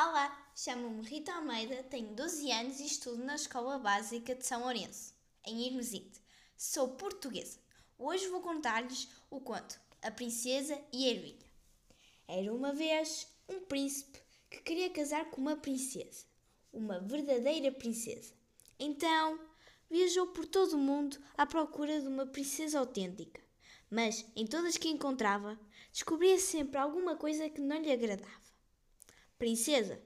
Olá, chamo-me Rita Almeida, tenho 12 anos e estudo na Escola Básica de São Lourenço, em Irmesinde. Sou portuguesa. Hoje vou contar-lhes o conto A Princesa e a Ervilha. Era uma vez um príncipe que queria casar com uma princesa, uma verdadeira princesa. Então, viajou por todo o mundo à procura de uma princesa autêntica. Mas, em todas que encontrava, descobria sempre alguma coisa que não lhe agradava. Princesa,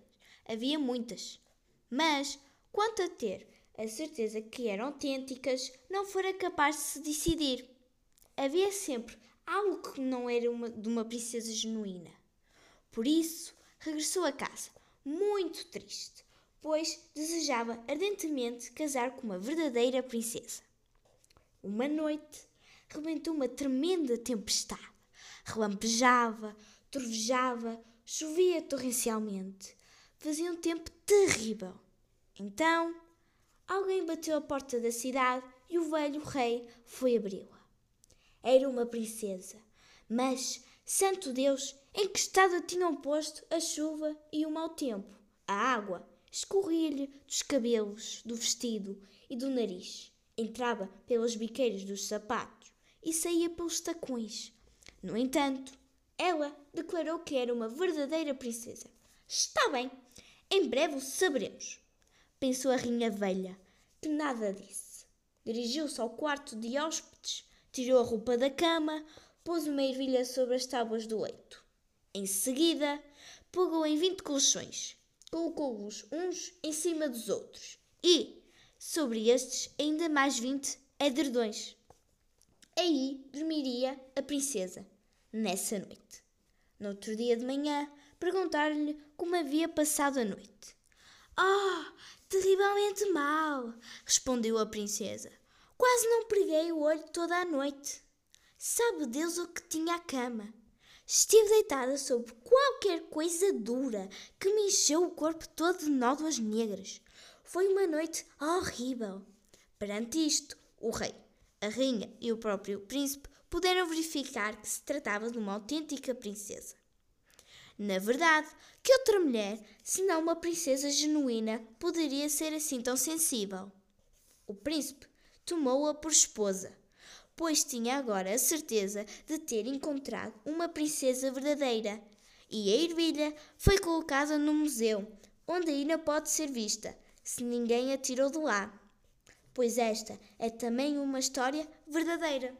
havia muitas, mas quanto a ter a certeza que eram autênticas, não fora capaz de se decidir. Havia sempre algo que não era uma, de uma princesa genuína. Por isso, regressou a casa, muito triste, pois desejava ardentemente casar com uma verdadeira princesa. Uma noite, rebentou uma tremenda tempestade. Relampejava, trovejava, Chovia torrencialmente. Fazia um tempo terrível. Então, alguém bateu à porta da cidade e o velho rei foi abri-la. Era uma princesa, mas, santo Deus, em que estado tinham posto a chuva e o mau tempo? A água escorria-lhe dos cabelos, do vestido e do nariz. Entrava pelas biqueiras dos sapatos e saía pelos tacões. No entanto, ela declarou que era uma verdadeira princesa. Está bem, em breve o saberemos, pensou a rainha velha, que nada disse. Dirigiu-se ao quarto de hóspedes, tirou a roupa da cama, pôs uma ervilha sobre as tábuas do leito. Em seguida, pegou em vinte colchões, colocou-os uns em cima dos outros e, sobre estes, ainda mais vinte edredões. Aí dormiria a princesa nessa noite. No outro dia de manhã, perguntaram-lhe como havia passado a noite. Oh, terrivelmente mal, respondeu a princesa. Quase não preguei o olho toda a noite. Sabe Deus o que tinha a cama. Estive deitada sobre qualquer coisa dura que me encheu o corpo todo de nódoas negras. Foi uma noite horrível. Perante isto, o rei, a rainha e o próprio príncipe puderam verificar que se tratava de uma autêntica princesa. Na verdade, que outra mulher, senão uma princesa genuína, poderia ser assim tão sensível? O príncipe tomou-a por esposa, pois tinha agora a certeza de ter encontrado uma princesa verdadeira. E a ervilha foi colocada no museu, onde ainda pode ser vista, se ninguém a tirou de lá. Pois esta é também uma história verdadeira.